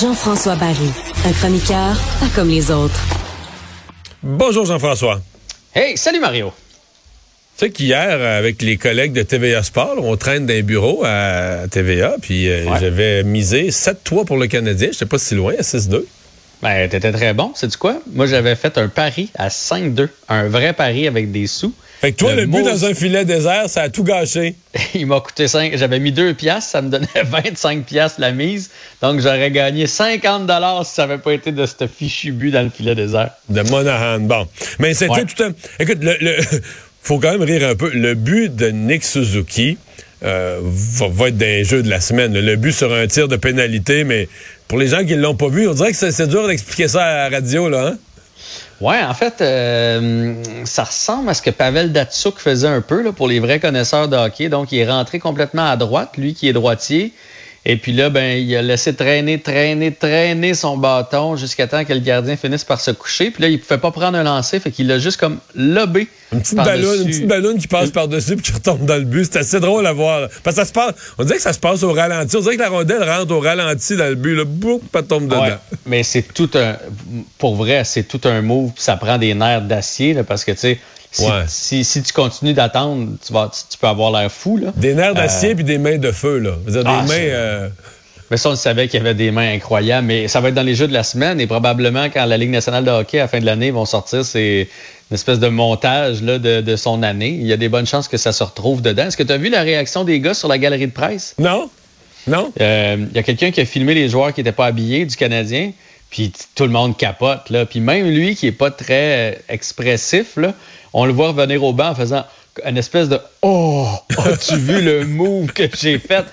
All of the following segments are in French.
Jean-François Barry, un chroniqueur pas comme les autres. Bonjour Jean-François. Hey, salut Mario. Tu sais qu'hier, avec les collègues de TVA Sport, on traîne d'un bureau à TVA, puis euh, j'avais misé 7-3 pour le Canadien. Je pas si loin, à 6-2. Ben, t'étais très bon. C'est du quoi? Moi, j'avais fait un pari à 5-2. Un vrai pari avec des sous. Fait que toi, le, but dans un filet désert, ça a tout gâché. Il m'a coûté 5. J'avais mis 2 piastres. Ça me donnait 25 piastres la mise. Donc, j'aurais gagné 50 dollars si ça n'avait pas été de ce fichu but dans le filet désert. De Monahan. Bon. Mais c'était tout un... Écoute, le, le... faut quand même rire un peu. Le but de Nick Suzuki, euh, va, être d'un jeu de la semaine. Le but sera un tir de pénalité, mais pour les gens qui ne l'ont pas vu, on dirait que c'est dur d'expliquer ça à la radio, là, hein? Ouais, en fait, euh, ça ressemble à ce que Pavel Datsuk faisait un peu là, pour les vrais connaisseurs de hockey. Donc, il est rentré complètement à droite, lui qui est droitier. Et puis là, ben, il a laissé traîner, traîner, traîner son bâton jusqu'à temps que le gardien finisse par se coucher. Puis là, il pouvait pas prendre un lancer, fait qu'il l'a juste comme lobé. Une petite ballon, une petite ballonne qui passe par-dessus puis qui retombe dans le but. C'est assez drôle à voir. Parce que ça se passe, on dirait que ça se passe au ralenti. On dirait que la rondelle rentre au ralenti dans le but. Là, boum, pas tombe dedans. mais c'est tout un, pour vrai, c'est tout un move. ça prend des nerfs d'acier, parce que, tu sais, si, si, tu continues d'attendre, tu, vas, tu, peux avoir l'air fou. Là. Des nerfs d'acier euh, puis des mains de feu. Là. Des ah, mains. Euh, mais ça, on savait qu'il y avait des mains incroyables. Mais ça va être dans les jeux de la semaine et probablement quand la Ligue nationale de hockey à la fin de l'année vont sortir, c'est une espèce de montage là, de, de, son année. Il y a des bonnes chances que ça se retrouve dedans. Est-ce que tu as vu la réaction des gars sur la galerie de presse? Non. Non. Euh, il y a quelqu'un qui a filmé les joueurs qui n'étaient pas habillés du Canadien. Puis tout le monde capote. Là. Puis même lui qui est pas très expressif, là, on le voit revenir au banc en faisant une espèce de Oh, as-tu vu le move que j'ai fait?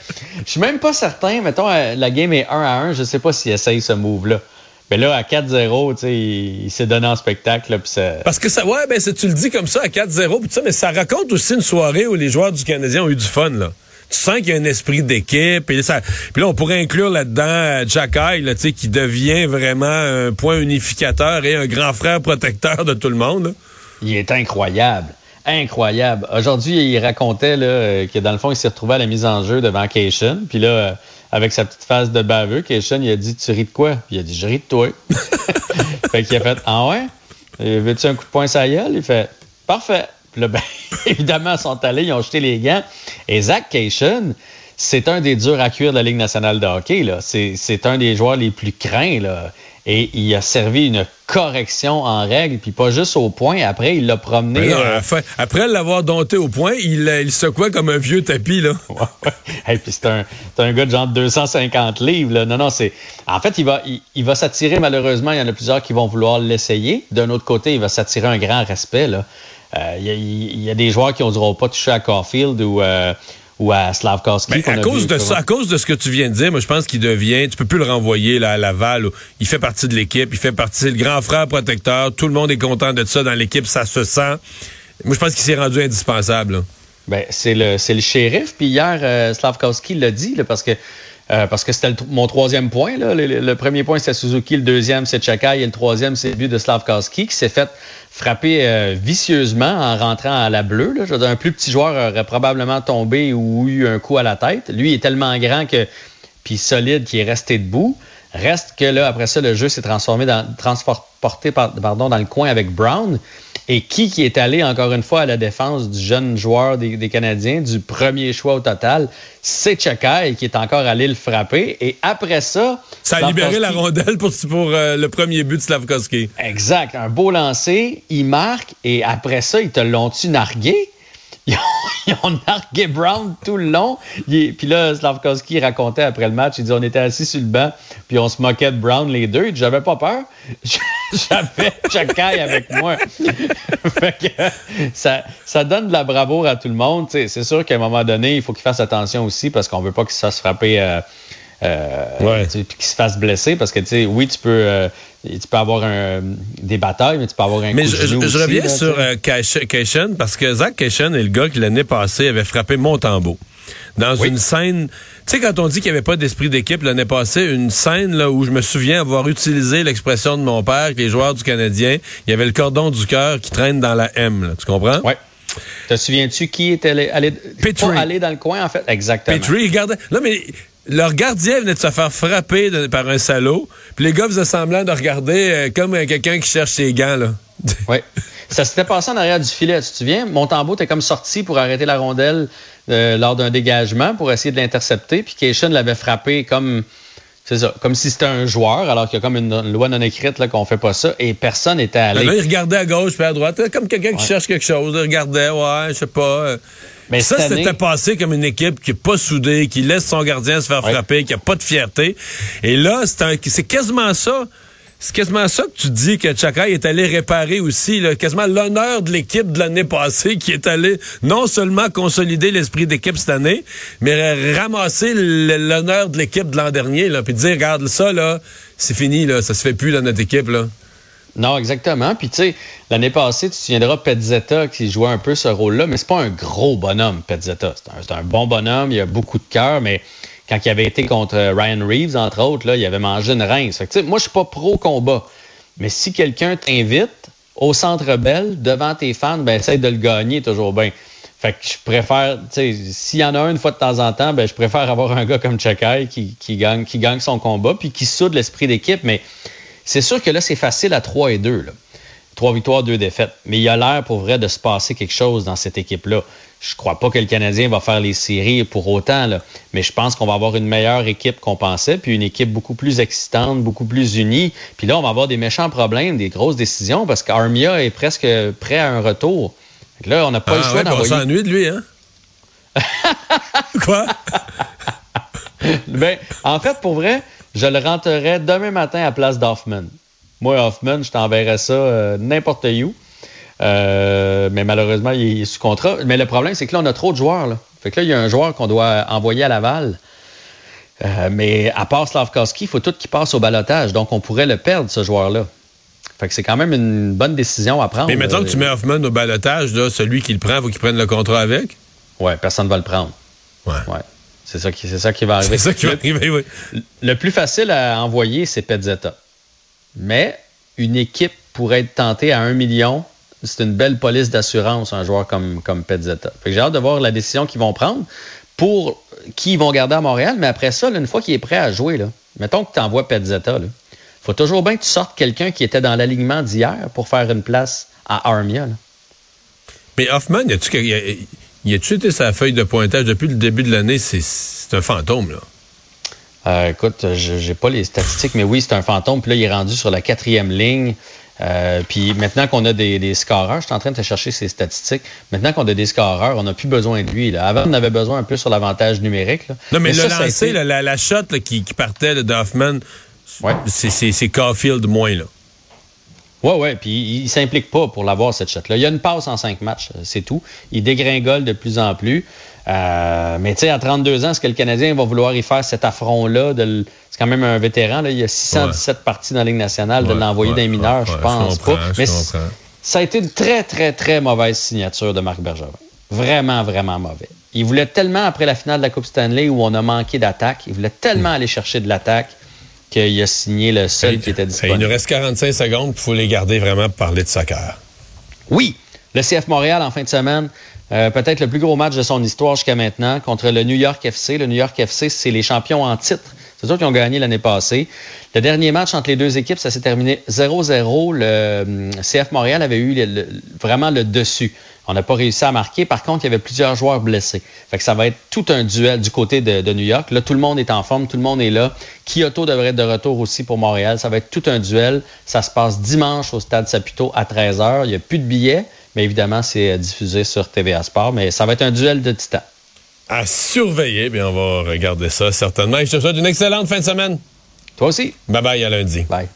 Je suis même pas certain, mettons, euh, la game est 1 à 1, je sais pas s'il essaye ce move-là. Mais là, à 4-0, tu sais, il, s'est donné en spectacle. Parce que ça, ouais, ben, tu le dis comme ça, à 4-0, mais ça raconte aussi une soirée où les joueurs du Canadien ont eu du fun, là. Tu sens qu'il y a un esprit d'équipe. Et ça, puis là, on pourrait inclure là-dedans euh, Jack sais, qui devient vraiment un point unificateur et un grand frère protecteur de tout le monde. Il est incroyable. Incroyable. Aujourd'hui, il racontait là, euh, que dans le fond, il s'est retrouvé à la mise en jeu devant Cation. Puis là, euh, avec sa petite phase de baveux, Cation, il a dit Tu ris de quoi? Puis il a dit Je ris de toi. fait qu'il a fait Ah ouais? Veux-tu un coup de poing ça Il fait Parfait. Là, ben, évidemment, ils sont allés, ils ont jeté les gants. Et Zach Cation, c'est un des durs à cuire de la Ligue nationale de hockey. C'est, un des joueurs les plus craints. Et il a servi une correction en règle, puis pas juste au point. Après, il l'a promené. Euh, après l'avoir dompté au point, il, il secouait comme un vieux tapis. Là. Et puis c'est un, un, gars de genre 250 livres. Là. Non, non, c'est. En fait, il va, il, va s'attirer, malheureusement, il y en a plusieurs qui vont vouloir l'essayer. D'un autre côté, il va s'attirer un grand respect. Là. Euh, il, y a, des joueurs qui n'oseront pas toucher à Caulfield ou. Euh, ou à Slavkowski. Ben, à cause de ça, à cause de ce que tu viens de dire, moi je pense qu'il devient, tu peux plus le renvoyer là, à Laval. il fait partie de l'équipe, il fait partie, le grand frère protecteur. Tout le monde est content de ça dans l'équipe, ça se sent. Moi je pense qu'il s'est rendu indispensable. Ben c'est le c'est le shérif. Puis hier euh, Slavkowski l'a dit parce que euh, parce que c'était mon troisième point. Le, premier point, c'est Suzuki. Le deuxième, c'est Chakai. Et le troisième, c'est le but de Slavkowski qui s'est fait frapper euh, vicieusement en rentrant à la bleue. Un plus petit joueur aurait probablement tombé ou eu un coup à la tête. Lui est tellement grand que puis solide qu'il est resté debout. Reste que là, après ça, le jeu s'est transformé dans transporté pardon, dans le coin avec Brown. Et qui qui est allé encore une fois à la défense du jeune joueur des, Canadiens, du premier choix au total, c'est Chakai qui est encore allé le frapper. Et après ça... Ça a libéré la rondelle pour, pour euh, le premier but de Slavkovski. Exact. Un beau lancer, il marque et après ça, ils te l'ont-tu nargué? Ils ont, nargué Brown tout le long. puis là, Slavkovski racontait après le match, il dit on était assis sur le banc, puis on se moquait de Brown les deux. J'avais pas peur. J'avais Chakai avec moi. ça, ça donne de la bravoure à tout le monde. C'est sûr qu'à un moment donné, il faut qu'il fasse attention aussi parce qu'on veut pas qu'il se fasse frapper. Euh, euh, qu'il se fasse blesser parce que tu sais oui tu peux euh, tu peux avoir un, des batailles mais tu peux avoir un mais coup je, je, reviens sur euh, parce que Zach Cation est le gars qui l'année passée avait frappé Montembeau dans une scène. Tu sais, quand on dit qu'il n'y avait pas d'esprit d'équipe l'année passée, une scène là, où je me souviens avoir utilisé l'expression de mon père que les joueurs du Canadien, il y avait le cordon du cœur qui traîne dans la M. tu comprends? Oui. Te souviens-tu qui était allé, dans le coin, en fait? Exactement. Petrie, regardez. Là, mais leur gardien venait de se faire frapper par un salaud. Puis les gars faisaient semblant de regarder euh, comme quelqu'un qui cherche ses gants. Là. oui. Ça s'était passé en arrière du filet, tu te souviens? Montembeau était comme sorti pour arrêter la rondelle euh, lors d'un dégagement pour essayer de l'intercepter. Puis Cation l'avait frappé comme c'est ça. Comme si c'était un joueur, alors qu'il y a comme une, loi non écrite là, qu'on fait pas ça. Et personne n'était allé. Là, il regardait à gauche puis à droite. Comme quelqu'un qui cherche quelque chose. Il regardait, ouais, je sais pas. Mais ça, c'était passé comme une équipe qui est pas soudée, qui laisse son gardien se faire frapper, qui a pas de fierté. Et là, c'est quasiment ça. C'est quasiment ça que tu dis que Chakai est allé réparer aussi, quasiment l'honneur de l'équipe de l'année passée qui est allé non seulement consolider l'esprit d'équipe cette année, mais ramasser l'honneur de l'équipe de l'an dernier, là, puis dire, regarde ça, là, c'est fini, là, ça se fait plus dans notre équipe. Non, exactement. Puis tu sais, l'année passée, tu te souviendras Petzetta qui jouait un peu ce rôle-là, mais c'est pas un gros bonhomme, Petzetta. C'est un, un, bon bonhomme, il a beaucoup de cœur, mais quand il avait été contre Ryan Reeves, entre autres, là, il avait mangé une rince. Fait que, moi, je suis pas pro-combat. Mais si quelqu'un t'invite au Centre Bell, devant tes fans, ben, essaye de le gagner toujours bien. Fait que je préfère, s'il y en a un une fois de temps en temps, ben, je préfère avoir un gars comme Chakai qui, gagne, qui gagne son combat puis qui soude l'esprit d'équipe. Mais c'est sûr que là, c'est facile à 3 et 2. Là. Trois victoires, deux défaites. Mais il y a l'air pour vrai de se passer quelque chose dans cette équipe-là. Je crois pas que le Canadien va faire les séries pour autant, là. mais je pense qu'on va avoir une meilleure équipe qu'on pensait, puis une équipe beaucoup plus excitante, beaucoup plus unie. Puis là, on va avoir des méchants problèmes, des grosses décisions, parce qu'Armia est presque prêt à un retour. Là, on n'a pas le ah choix d'envoyer... On s'ennuie de lui, hein? Quoi? ben, en fait, pour vrai, je le rentrerai demain matin à place d'Hoffman. Moi, Hoffman, je t'enverrai ça euh, n'importe où. Euh, mais malheureusement, il est sous contrat. Mais le problème, c'est que là, on a trop de joueurs. Là. Fait que là, il y a un joueur qu'on doit envoyer à Laval. Euh, mais à part Slavkowski, il faut tout qu'il passe au balotage. Donc, on pourrait le perdre, ce joueur-là. Fait que c'est quand même une bonne décision à prendre. Mais mettons que tu mets Hoffman au balotage, là, celui qui le prend, faut qu'il prenne le contrat avec? Ouais, personne ne va le prendre. Ouais. ouais. C'est ça, qui, ça qui va arriver. C'est ça qui va arriver, oui. Le plus facile à envoyer, c'est Petzetta. Mais une équipe pourrait être tentée à un million. C'est une belle police d'assurance, un joueur comme, comme Petzetta. J'ai hâte de voir la décision qu'ils vont prendre pour qui ils vont garder à Montréal. Mais après ça, une fois qu'il est prêt à jouer, là, mettons que tu envoies Petzetta, il faut toujours bien que tu sortes quelqu'un qui était dans l'alignement d'hier pour faire une place à Armia. Mais Hoffman, y a-tu été sa feuille de pointage depuis le début de l'année? C'est un fantôme, là. Euh, écoute, j'ai pas les statistiques, mais oui, c'est un fantôme. Puis là, il est rendu sur la quatrième ligne. Euh, puis maintenant qu'on a des, des scoreurs, je suis en train de te chercher ces statistiques. Maintenant qu'on a des scoreurs, on n'a plus besoin de lui. Là. Avant, on avait besoin un peu sur l'avantage numérique. Là. Non, mais, le lancer, la, la, shot qui, qui, partait de Hoffman, ouais. c'est Caulfield moins. là. Oui, oui, puis il, s'implique pas pour l'avoir, cette shot-là. Il y a une passe en cinq matchs, c'est tout. Il dégringole de plus en plus. Euh, mais tu sais, à 32 ans, est-ce que le Canadien va vouloir y faire cet affront-là? C'est quand même un vétéran. Là. Il y a 617 parties dans la Ligue nationale. de l'envoyer d'un mineur, je pense pas. Mais ça a été une très, très, très mauvaise signature de Marc Bergevin. Vraiment, vraiment mauvais. Il voulait tellement, après la finale de la Coupe Stanley, où on a manqué d'attaque, il voulait tellement aller chercher de l'attaque qu'il a signé le seul qui était disponible. Il nous reste 45 secondes, il faut les garder vraiment pour parler de soccer. Oui, le CF Montréal en fin de semaine, euh, peut-être le plus gros match de son histoire jusqu'à maintenant contre le New York FC. Le New York FC, c'est les champions en titre. C'est eux qui ont gagné l'année passée. Le dernier match entre les deux équipes, ça s'est terminé 0-0. Le hum, CF Montréal avait eu vraiment le dessus. On n'a pas réussi à marquer. Par contre, il y avait plusieurs joueurs blessés. Fait ça va être tout un duel du côté de, New York. Là, tout le monde est en forme, tout le monde est là. Kyoto devrait être de retour aussi pour Montréal. Ça va être tout un duel. Ça se passe dimanche au Stade Saputo à 13h. Il n'y a plus de billets, mais évidemment, c'est euh, diffusé sur TVA Sport. Mais ça va être un duel de titans. À surveiller. Bien, on va regarder ça certainement. je te souhaite une excellente fin de semaine. Toi aussi. Bye bye à lundi. Bye.